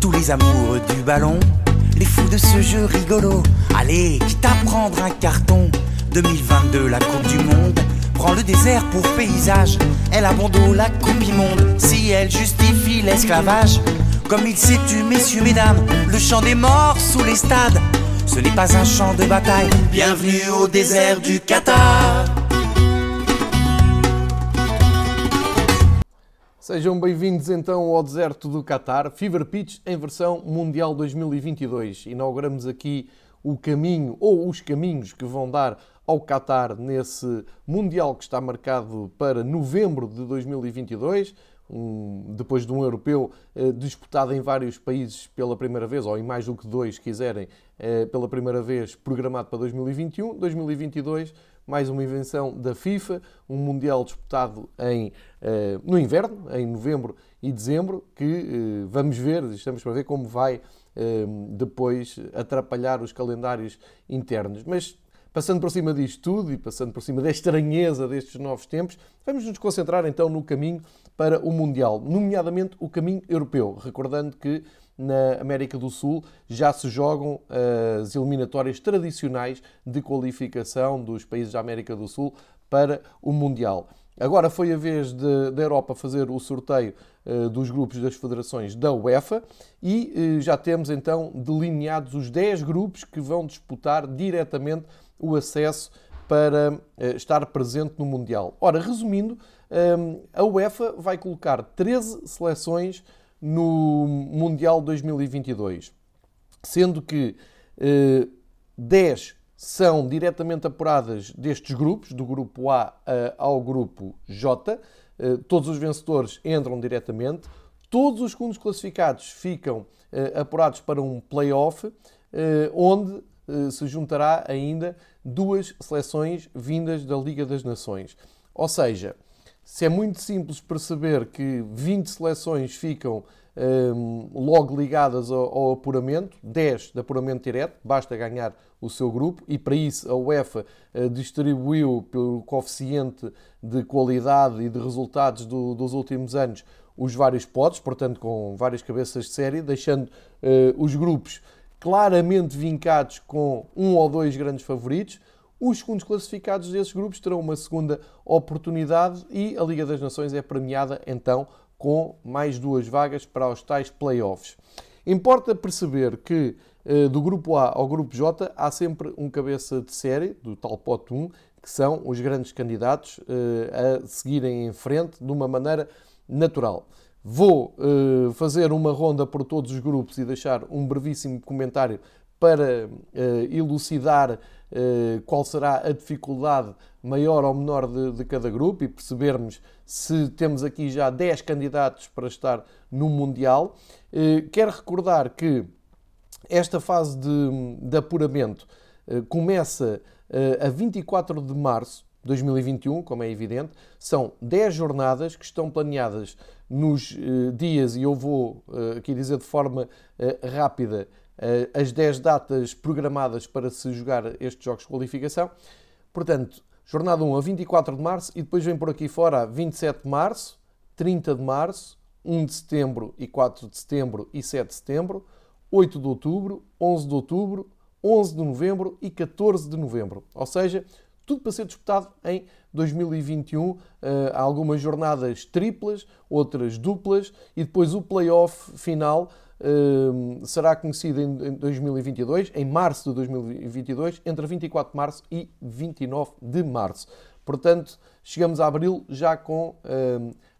tous les amoureux du ballon, les fous de ce jeu rigolo. Allez, quitte à prendre un carton, 2022 la Coupe du Monde. Prends le désert pour paysage, elle abandonne la coupe immonde. Si elle justifie l'esclavage, comme il s'est tu, messieurs, mesdames, le chant des morts sous les stades, ce n'est pas un champ de bataille. Bienvenue au désert du Qatar. Sejam bem-vindos então ao deserto do Qatar, Fever Pitch em versão Mundial 2022. Inauguramos aqui o caminho ou os caminhos que vão dar ao Qatar nesse Mundial que está marcado para novembro de 2022. Um, depois de um europeu eh, disputado em vários países pela primeira vez, ou em mais do que dois, quiserem, eh, pela primeira vez programado para 2021. 2022, mais uma invenção da FIFA, um Mundial disputado em, eh, no inverno, em novembro e dezembro, que eh, vamos ver, estamos para ver como vai eh, depois atrapalhar os calendários internos. Mas Passando por cima disto tudo e passando por cima da estranheza destes novos tempos, vamos nos concentrar então no caminho para o Mundial, nomeadamente o caminho europeu. Recordando que na América do Sul já se jogam as eliminatórias tradicionais de qualificação dos países da América do Sul para o Mundial. Agora foi a vez de, da Europa fazer o sorteio uh, dos grupos das federações da UEFA e uh, já temos então delineados os 10 grupos que vão disputar diretamente o acesso para estar presente no Mundial. Ora, resumindo, a UEFA vai colocar 13 seleções no Mundial 2022, sendo que 10 são diretamente apuradas destes grupos, do grupo A uh, ao grupo J. Uh, todos os vencedores entram diretamente. Todos os segundos classificados ficam uh, apurados para um play-off, onde se juntará ainda duas seleções vindas da Liga das Nações. Ou seja, se é muito simples perceber que 20 seleções ficam um, logo ligadas ao, ao, apuramento, 10 de apuramento direto, basta ganhar o seu grupo e para isso a UEFA uh, distribuiu pelo coeficiente de qualidade e de resultados do, dos últimos anos os vários potes, portanto com várias cabeças de série, deixando uh, os grupos claramente vincados com um ou dois grandes favoritos. Os segundos classificados desses grupos terão uma segunda oportunidade e a Liga das Nações é premiada então com mais duas vagas para os tais playoffs. Importa perceber que eh, do grupo A ao grupo J há sempre um cabeça de série, do tal pote 1, que são os grandes candidatos eh, a seguirem em frente de uma maneira natural. Vou eh, fazer uma ronda por todos os grupos e deixar um brevíssimo comentário para elucidar qual será a dificuldade maior ou menor de, de, cada grupo e percebermos se temos aqui já 10 candidatos para estar no Mundial. Eh, quero recordar que esta fase de, de apuramento eh, começa eh, a 24 de março de 2021, como é evidente. São 10 jornadas que estão planeadas nos dias, e eu vou aqui dizer de forma rápida as 10 datas programadas para se jogar estes jogos de qualificação. Portanto, Jornada 1 a 24 de março e depois vem por aqui fora a 27 de março, 30 de março, 1 de setembro e 4 de setembro e 7 de setembro, 8 de outubro, 11 de outubro, 11 de novembro e 14 de novembro. Ou seja, tudo para ser disputado em 2021. Eh, há algumas jornadas triplas, outras duplas e depois o play-off final será conhecido em 2022, em março de 2022, entre 24 de março e 29 de março. Portanto, chegamos a abril já com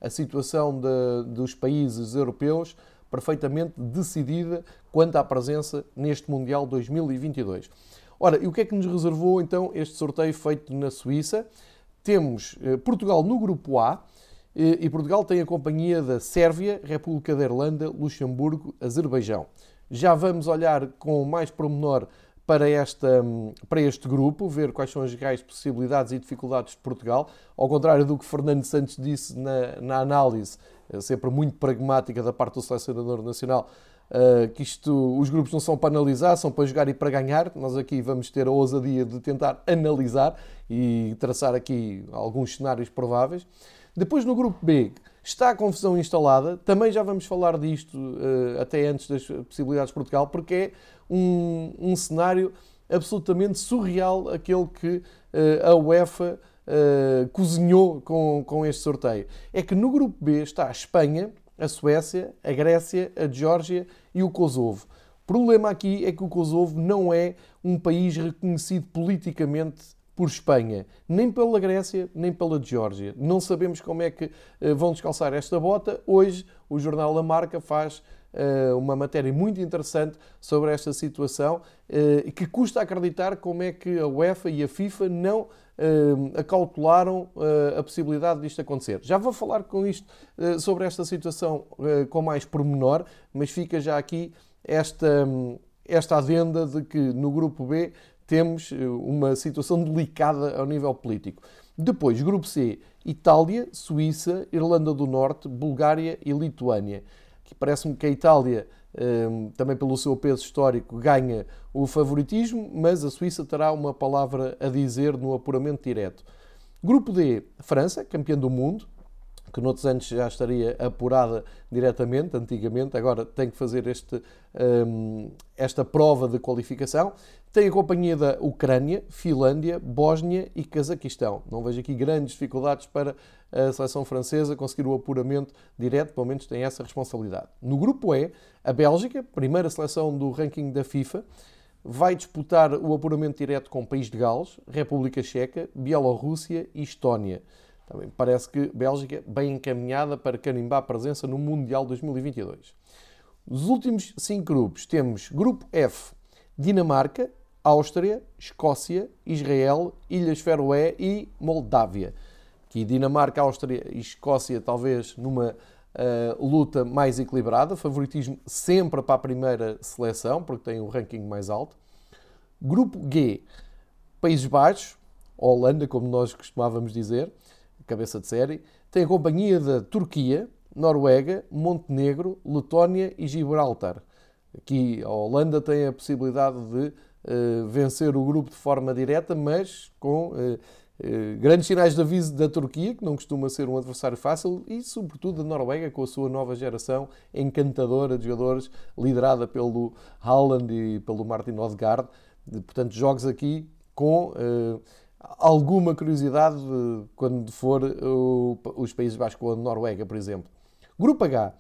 a situação de, dos países europeus perfeitamente decidida quanto à presença neste Mundial 2022. Ora, e o que é que nos reservou então este sorteio feito na Suíça? Temos eh, Portugal no grupo A, e Portugal tem a companhia da Sérvia, República da Irlanda, Luxemburgo, Azerbaijão. Já vamos olhar com mais pormenor para, esta, para este grupo, ver quais são as reais possibilidades e dificuldades de Portugal. Ao contrário do que Fernando Santos disse na, na análise, eh, sempre muito pragmática da parte do selecionador nacional, Uh, que isto, os grupos não são para analisar, são para jogar e para ganhar. Nós aqui vamos ter a ousadia de tentar analisar e traçar aqui alguns cenários prováveis. Depois no grupo B Está a confusão instalada, também já vamos falar disto uh, até antes das possibilidades de Portugal, porque é um, um cenário absolutamente surreal aquele que uh, a UEFA cozinhou com, com este sorteio. É que no grupo B está a Espanha, a Suécia, a Grécia, a Geórgia e o Kosovo. O problema aqui é que o Kosovo não é um país reconhecido politicamente por Espanha, nem pela Grécia, nem pela Geórgia. Não sabemos como é que uh, vão descalçar esta bota. Hoje, o jornal La Marca faz uma matéria muito interessante sobre esta situação, uh, que custa acreditar como é que a UEFA e a FIFA não acautelaram a possibilidade disto acontecer. Já vou falar com isto sobre esta situação com mais pormenor, mas fica já aqui esta, esta adenda de que no grupo B temos eh, uma situação delicada ao nível político. Depois, grupo C, Itália, Suíça, Irlanda do Norte, Bulgária e Lituânia. Que parece-me que a Itália, eh, também pelo seu peso histórico, ganha o favoritismo, mas a Suíça terá uma palavra a dizer no apuramento direto. Grupo D, França, campeã do mundo, que noutros anos já estaria apurada diretamente, antigamente, agora tem que fazer este, um, esta prova de qualificação. Tem a companhia da Ucrânia, Finlândia, Bósnia e Cazaquistão. Não vejo aqui grandes dificuldades para a seleção francesa conseguir o apuramento direto, pelo menos tem essa responsabilidade. No grupo E, a Bélgica, primeira seleção do ranking da FIFA, vai disputar o apuramento direto com o País de Gales, República Checa, Bielorrússia e Estónia. Também parece que Bélgica bem encaminhada para carimbar a presença no Mundial 2022. Os últimos cinco grupos temos Grupo F, Dinamarca, Áustria, Escócia, Israel, Ilhas Feroé e Moldávia. Aqui Dinamarca, Áustria e Escócia talvez numa uh, luta mais equilibrada, favoritismo sempre para a primeira seleção, porque tem o um ranking mais alto. Grupo G, Países Baixos, Holanda, como nós costumávamos dizer, cabeça de série, tem a companhia da Turquia, Noruega, Montenegro, Letónia e Gibraltar. Aqui a Holanda tem a possibilidade de uh, vencer o grupo de forma direta, mas com uh, uh, grandes sinais de aviso da Turquia, que não costuma ser um adversário fácil, e sobretudo da Noruega, com a sua nova geração encantadora de jogadores, liderada pelo Haaland e pelo Martin Odegaard. Portanto, jogos aqui com alguma curiosidade quando for os Países Baixos com a Noruega, por exemplo. Grupo H,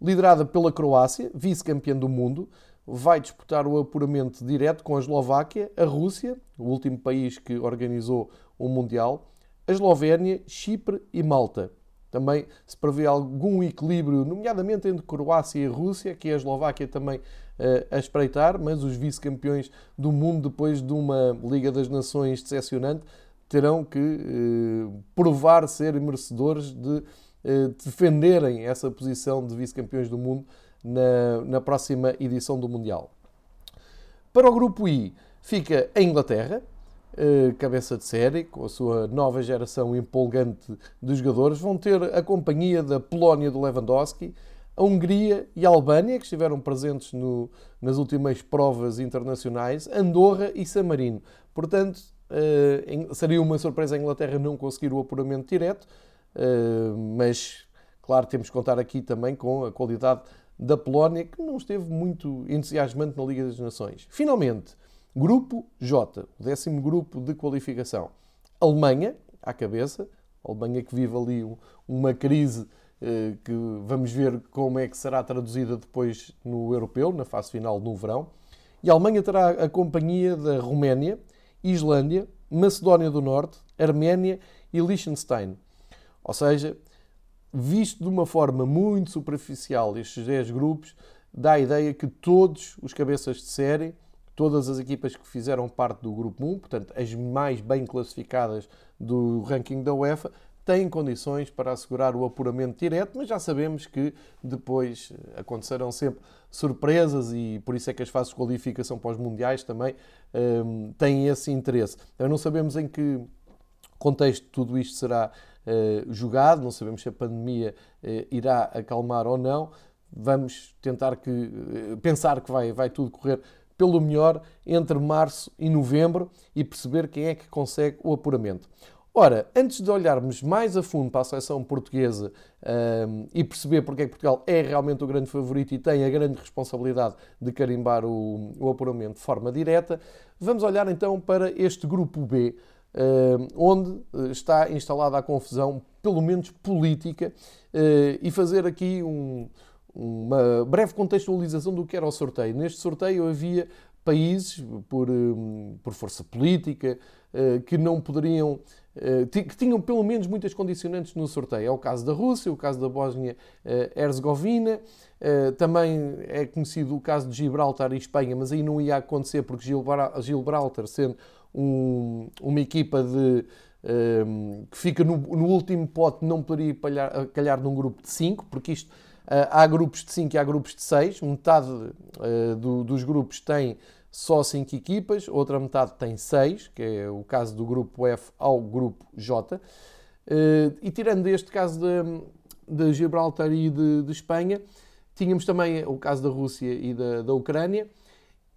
liderada pela Croácia, vice-campeã do mundo, vai disputar o apuramento direto com a Eslováquia, a Rússia, o último país que organizou o Mundial, a Eslovénia, Chipre e Malta. Também se prevê algum equilíbrio, nomeadamente entre Croácia e Rússia, que a Eslováquia também a espreitar, mas os vice-campeões do mundo, depois de uma Liga das Nações decepcionante, terão que uh, provar ser merecedores de uh, defenderem essa posição de vice-campeões do mundo na, na próxima edição do Mundial. Para o grupo I fica a Inglaterra, eh, cabeça de série, com a sua nova geração empolgante de jogadores, vão ter a companhia da Polónia do Lewandowski, a Hungria e a Albânia, que estiveram presentes no, nas últimas provas internacionais, Andorra e San Marino. Portanto, uh, seria uma surpresa a Inglaterra não conseguir o apuramento direto, uh, mas, claro, temos que contar aqui também com a qualidade da Polónia, que não esteve muito entusiasmante na Liga das Nações. Finalmente, Grupo J, o décimo grupo de qualificação. Alemanha, à cabeça. Alemanha que vive ali uma crise que vamos ver como é que será traduzida depois no europeu, na fase final no verão. E a Alemanha terá a companhia da Roménia, Islândia, Macedónia do Norte, Arménia e Liechtenstein. Ou seja, visto de uma forma muito superficial estes 10 grupos, dá a ideia que todos os cabeças de série todas as equipas que fizeram parte do Grupo 1, portanto, as mais bem classificadas do ranking da UEFA, têm condições para assegurar o apuramento direto, mas já sabemos que depois eh, acontecerão sempre surpresas e por isso é que as fases de qualificação para os mundiais também um, ehm, têm esse interesse. Então, não sabemos em que contexto tudo isto será uh, jogado, não sabemos se a pandemia uh, irá acalmar ou não. Vamos tentar que, uh, pensar que vai, vai tudo correr pelo melhor entre março e novembro e perceber quem é que consegue o apuramento. Ora, antes de olharmos mais a fundo para a seleção portuguesa um, e perceber porque é que Portugal é realmente o grande favorito e tem a grande responsabilidade de carimbar o, o apuramento de forma direta, vamos olhar então para este grupo B, um, onde eh, está instalada a confusão, pelo menos política, uh, e fazer aqui um, uma breve contextualização do que era o sorteio. Neste sorteio havia países, por, um, por força política, uh, que não poderiam eh, que tinham pelo menos muitas condicionantes no sorteio. É o caso da Rússia, o caso da Bósnia-Herzegovina, eh, também é conhecido o caso de Gibraltar e Espanha, mas aí não ia acontecer porque Gibraltar, sendo um, uma equipa de, um, ehm, que fica no, no, último pote, não poderia calhar, calhar num grupo de 5, porque isto uh, há grupos de 5 e há grupos de 6, metade uh, do, dos grupos tem só 5 equipas, outra metade tem 6, que é o caso do grupo F ao grupo J. Eh, e tirando este caso de, de Gibraltar e de, de, Espanha, tínhamos também o caso da Rússia e da, da Ucrânia,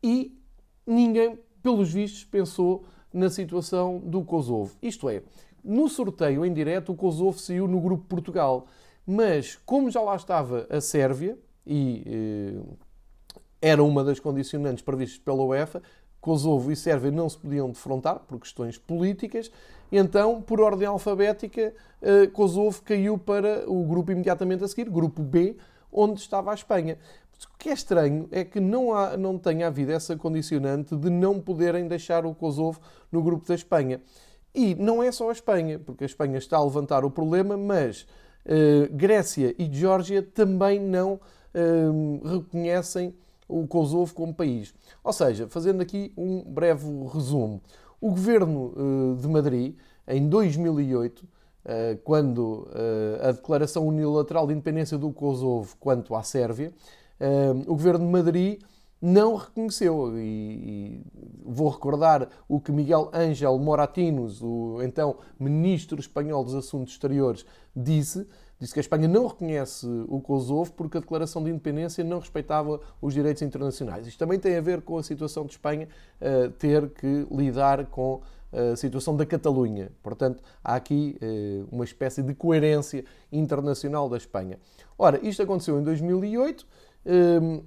e ninguém, pelos vistos, pensou na situação do Kosovo. Isto é, no sorteio em direto, o Kosovo saiu no grupo Portugal, mas como já lá estava a Sérvia e eh, era uma das condicionantes previstas pela UEFA. Kosovo e Sérvia não se podiam defrontar por questões políticas, então, por ordem alfabética, eh, Kosovo caiu para o grupo imediatamente a seguir, grupo B, onde estava a Espanha. O que é estranho é que não, há, não tenha havido essa condicionante de não poderem deixar o Kosovo no grupo da Espanha. E não é só a Espanha, porque a Espanha está a levantar o problema, mas uh, Grécia e Geórgia também não uh, reconhecem o Kosovo como país. Ou seja, fazendo aqui um breve resumo, o governo eh, de Madrid, em 2008, eh, quando eh, a declaração unilateral de independência do Kosovo quanto à Sérvia, o governo de Madrid não reconheceu. E, vou recordar o que Miguel Ángel Moratinos, o então ministro espanhol dos Assuntos Exteriores, disse disse que a Espanha não reconhece o Kosovo porque a declaração de independência não respeitava os direitos internacionais. Isto também tem a ver com a situação de Espanha uh, ter que lidar com a situação da Catalunha. Portanto, há aqui uh, uma espécie de coerência internacional da Espanha. Ora, isto aconteceu em 2008 um,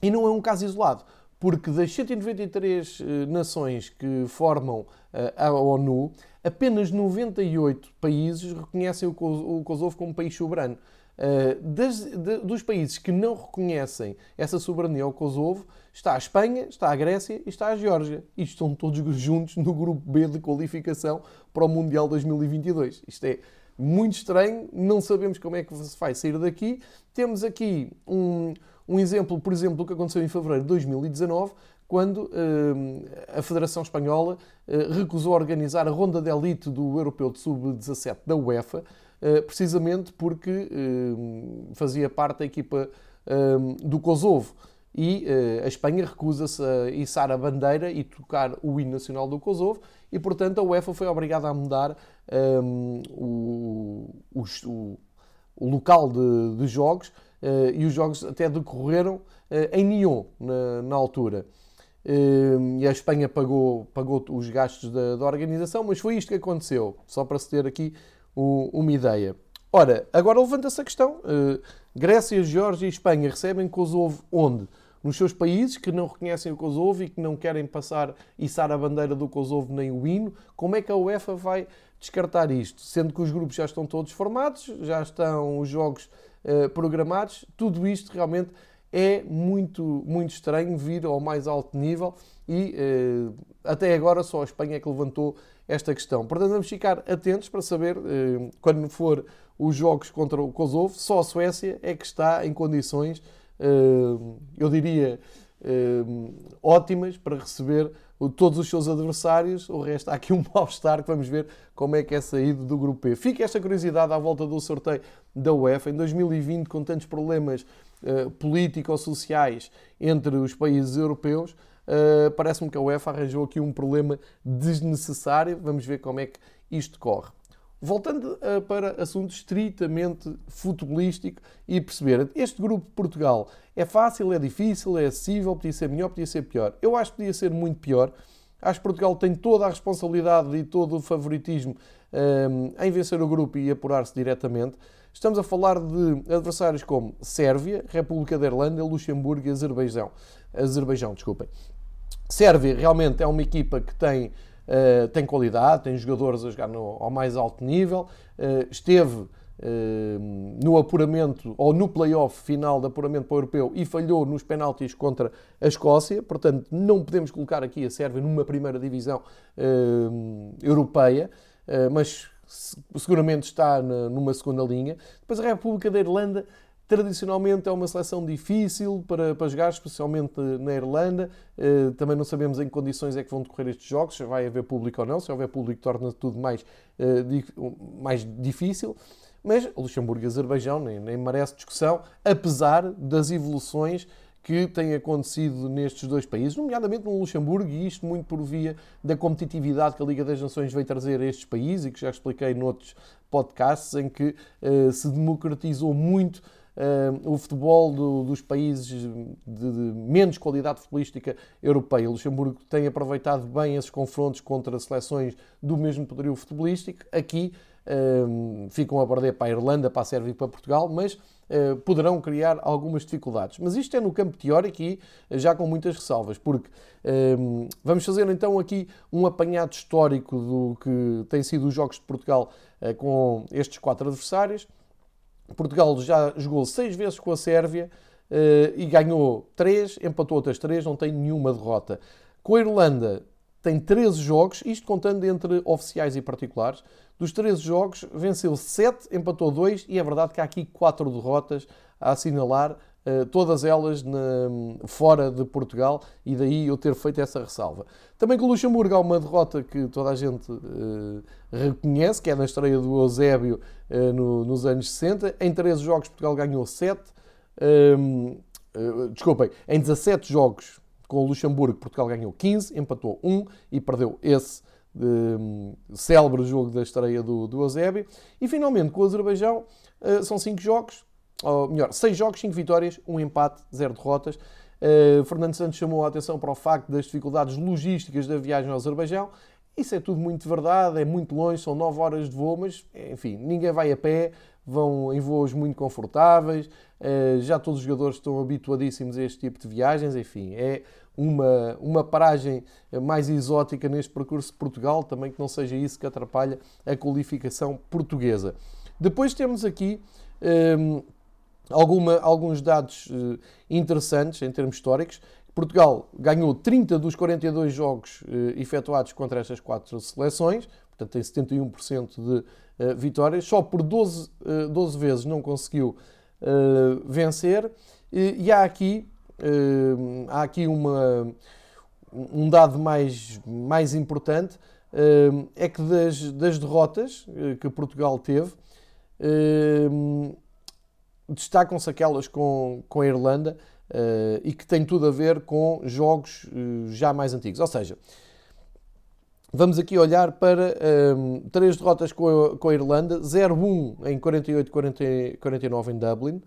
e não é um caso isolado porque das 193 eh, nações que formam eh, a ONU, apenas 98 países reconhecem o Kosovo como país soberano. Eh, das, de, dos países que não reconhecem essa soberania ao Kosovo, está a Espanha, está a Grécia e está a Geórgia. E estão todos juntos no grupo B de qualificação para o Mundial 2022. Isto é muito estranho, não sabemos como é que se vai sair daqui. Temos aqui um, um exemplo, por exemplo, do que aconteceu em fevereiro de 2019, quando uh, a Federação Espanhola uh, recusou organizar a ronda de elite do Europeu de Sub-17 da UEFA, uh, precisamente porque fazia parte da equipa do Kosovo. E a Espanha recusa-se a içar a bandeira e tocar o hino nacional do Kosovo, e portanto a UEFA foi obrigada a mudar o, o, o, local de, de jogos eh, e os jogos até decorreram eh, em Nyon, na, na altura. Eh, e a Espanha pagou, pagou os gastos da, da, organização, mas foi isto que aconteceu, só para se ter aqui uma ideia. Ora, agora levanta-se a questão: Grécia, Geórgia e Espanha recebem Kosovo onde? Nos seus países que não reconhecem o Kosovo e que não querem passar, içar a bandeira do Kosovo nem o hino, como é que a UEFA vai descartar isto? Sendo que os grupos já estão todos formados, já estão os jogos uh, programados, tudo isto realmente é muito, muito estranho vir ao mais alto nível e uh, até agora só a Espanha é que levantou esta questão. Portanto, vamos ficar atentos para saber, uh, quando for os jogos contra o Kosovo, só a Suécia é que está em condições, eu diria, ótimas para receber todos os seus adversários. O resto, há aqui um mal-estar que vamos ver como é que é saído do grupo E. Fica esta curiosidade à volta do sorteio da UEFA. Em 2020, com tantos problemas uh, políticos-sociais entre os países europeus, uh, parece-me que a UEFA arranjou aqui um problema desnecessário. Vamos ver como é que isto corre. Voltando uh, para assunto estritamente futebolístico e perceber, este grupo de Portugal é fácil, é difícil, é acessível, podia ser melhor, podia ser pior. Eu acho que podia ser muito pior. Acho que Portugal tem toda a responsabilidade e todo o favoritismo um, em vencer o grupo e apurar-se diretamente. Estamos a falar de adversários como Sérvia, República da Irlanda, Luxemburgo e Azerbaijão. Azerbaijão, desculpem. Sérvia realmente é uma equipa que tem, uh, tem qualidade, tem jogadores a jogar no, ao mais alto nível, uh, esteve no apuramento ou no play-off final de apuramento para o europeu e falhou nos penaltis contra a Escócia. Portanto, não podemos colocar aqui a Sérvia numa primeira divisão uh, europeia, uh, mas seguramente está na, numa segunda linha. Depois, a República da Irlanda. Tradicionalmente é uma seleção difícil para, para jogar, especialmente na Irlanda. Uh, também não sabemos em que condições é que vão decorrer estes jogos, se vai haver público ou não. Se houver público, torna tudo mais, mais difícil. Mas Luxemburgo e Azerbaijão nem, nem merece discussão, apesar das evoluções que têm acontecido nestes dois países, nomeadamente no Luxemburgo, e isto muito por via da competitividade que a Liga das Nações veio trazer a estes países e que já expliquei noutros podcasts, em que uh, se democratizou muito uh, o futebol do, dos países de, de, menos qualidade futebolística europeia. O Luxemburgo tem aproveitado bem esses confrontos contra seleções do mesmo poderio futebolístico. Aqui ficam a perder para a Irlanda, para a Sérvia e para Portugal, mas uh, poderão criar algumas dificuldades. Mas isto é no campo teórico e já com muitas ressalvas, porque vamos fazer então aqui um apanhado histórico do que têm sido os Jogos de Portugal uh, com estes quatro adversários. Portugal já jogou seis vezes com a Sérvia e ganhou três, empatou outras três, não tem nenhuma derrota. Com a Irlanda tem 13 jogos, isto contando entre oficiais e particulares. Dos 13 jogos, venceu 7, empatou 2 e é verdade que há aqui 4 derrotas a assinalar, eh, todas elas fora de Portugal, e daí eu ter feito essa ressalva. Também com o Luxemburgo há uma derrota que toda a gente uh, reconhece, que é na estreia do Eusébio no, nos anos 60. Em 13 jogos, Portugal ganhou 7. Uh, desculpem, em 17 jogos com o Luxemburgo, Portugal ganhou 15, empatou 1 e perdeu esse um, célebre jogo da estreia do, do Eusébio. E finalmente com o Azerbaijão uh, são 5 jogos, ou melhor, 6 jogos, 5 vitórias, 1 um empate, 0 derrotas. Uh, Fernando Santos chamou a atenção para o facto das dificuldades logísticas da viagem ao Azerbaijão. Isso é tudo muito verdade, é muito longe, são 9 horas de voo, mas enfim, ninguém vai a pé, vão em voos muito confortáveis, uh, já todos os jogadores estão habituadíssimos a este tipo de viagens, enfim, é uma, uma paragem mais exótica neste percurso de Portugal, também que não seja isso que atrapalha a qualificação portuguesa. Depois temos aqui um, alguma, alguns dados uh, interessantes em termos históricos. Portugal ganhou 30 dos 42 jogos uh, efetuados contra estas quatro seleções, portanto tem 71% de uh, vitórias, só por 12, 12 vezes não conseguiu vencer. E, há aqui há aqui uma, um dado mais, mais importante, uh, é que das, das derrotas uh, que Portugal teve, destacam-se aquelas com, com a Irlanda e que têm tudo a ver com jogos já mais antigos. Ou seja, Vamos aqui olhar para três derrotas com a, com a Irlanda: 0-1 em 48-49 em Dublin,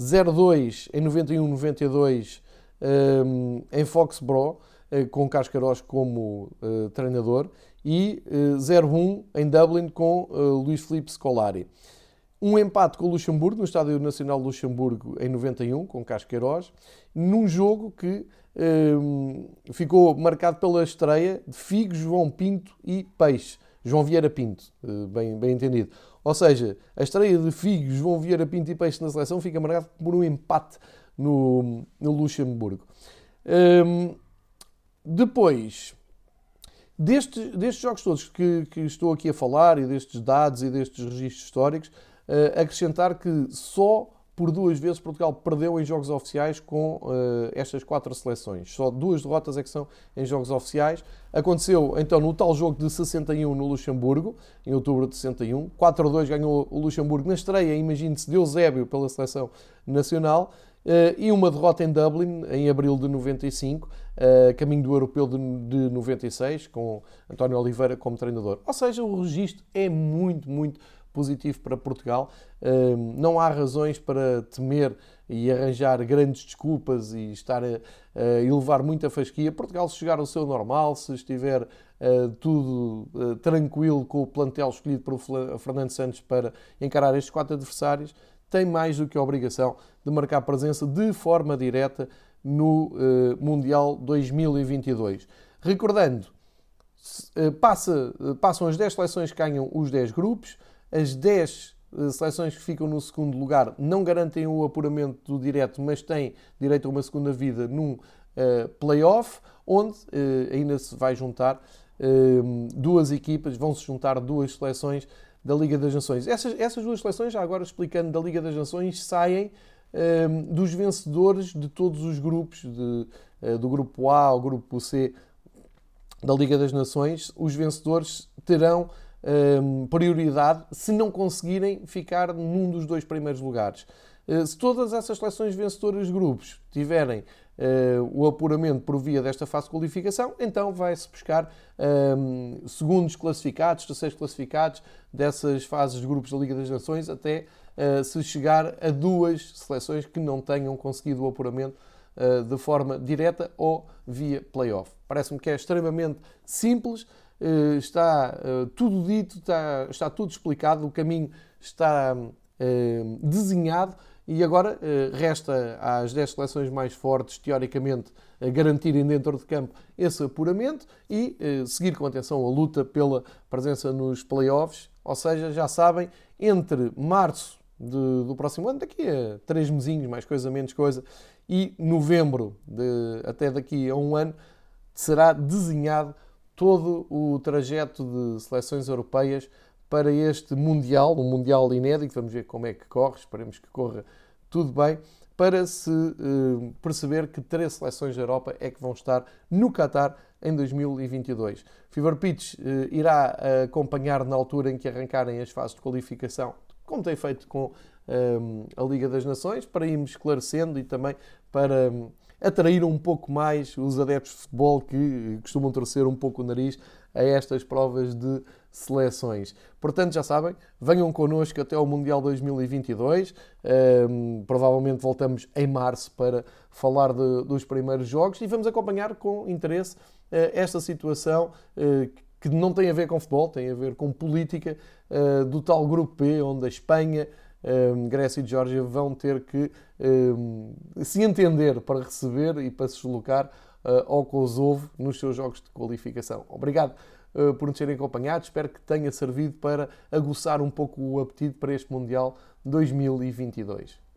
0-2 em 91-92 um, em Foxborough, uh, com Cascaros como uh, treinador, e uh, 0-1 em Dublin com Luís Filipe Scolari. Um empate com o Luxemburgo, no Estádio Nacional de Luxemburgo, em 91, com Casqueiros, num jogo que um, ficou marcado pela estreia de Figo, João Pinto e Peixe. João Vieira Pinto, bem, bem entendido. Ou seja, a estreia de Figo, João Vieira Pinto e Peixe na seleção fica marcada por um empate no, no Luxemburgo. Um, depois, deste, destes jogos todos que, que, estou aqui a falar e destes dados e destes registros históricos, uh, acrescentar que só por duas vezes Portugal perdeu em jogos oficiais com uh, estas quatro seleções. Só duas derrotas é que são em jogos oficiais. Aconteceu então no tal jogo de 61 no Luxemburgo, em outubro de 61. 4 a 2 ganhou o Luxemburgo na estreia, imagine-se, de Eusébio pela seleção nacional. Uh, e uma derrota em Dublin em abril de 95, uh, eh, caminho do europeu de, de 96, com António Oliveira como treinador. Ou seja, o registro é muito, muito positivo para Portugal. Não há razões para temer e arranjar grandes desculpas e estar a, elevar muita fasquia. Portugal, se chegar ao seu normal, se estiver uh, tudo uh, tranquilo com o plantel escolhido por Fernando Santos para encarar estes quatro adversários, tem mais do que a obrigação de marcar presença de forma direta no uh, Mundial 2022. Recordando, passa, passam as 10 seleções que ganham os 10 grupos, as 10 eh, seleções que ficam no segundo lugar não garantem o apuramento do direto, mas têm direito a uma segunda vida num uh, play-off, onde uh, ainda se vai juntar uh, duas equipas, vão se juntar duas seleções da Liga das Nações. Essas, essas duas seleções, já agora explicando, da Liga das Nações, saem dos vencedores de todos os grupos, de, do grupo A ao grupo C da Liga das Nações. Os vencedores terão um, prioridade se não conseguirem ficar num dos dois primeiros lugares. Uh, se todas essas seleções vencedoras de grupos tiverem uh, o apuramento por via desta fase de qualificação, então vai-se buscar um, segundos classificados, terceiros classificados dessas fases de grupos da Liga das Nações até uh, se chegar a duas seleções que não tenham conseguido o apuramento de forma direta ou via playoff. Parece-me que é extremamente simples. Eh, está eh, tudo dito, está, está tudo explicado, o caminho está eh, desenhado e agora resta às 10 seleções mais fortes, teoricamente, garantirem dentro de campo esse apuramento e seguir com atenção a luta pela presença nos playoffs. Ou seja, já sabem, entre março de, do próximo ano, daqui a três mesinhos, mais coisa, menos coisa, e novembro, de, até daqui a um ano, será desenhado todo o trajeto de seleções europeias para este Mundial, um Mundial inédito, vamos ver como é que corre, esperemos que corra tudo bem, para se uh, perceber que três seleções da Europa é que vão estar no Qatar em 2022. Fever Pitch uh, irá acompanhar na altura em que arrancarem as fases de qualificação, como tem feito com a Liga das Nações, para irmos esclarecendo e também para atrair um pouco mais os adeptos de futebol que costumam torcer um pouco o nariz a estas provas de seleções. Portanto, já sabem, venham connosco até ao Mundial 2022. Um, provavelmente voltamos em março para falar de, dos primeiros jogos e vamos acompanhar com interesse uh, esta situação uh, que não tem a ver com futebol, tem a ver com política uh, do tal grupo P, onde a Espanha, um, Grécia e Geórgia vão ter que um, se entender para receber e para se deslocar uh, ao Kosovo nos seus jogos de qualificação. Obrigado uh, por nos terem acompanhado, espero que tenha servido para aguçar um pouco o apetite para este Mundial 2022.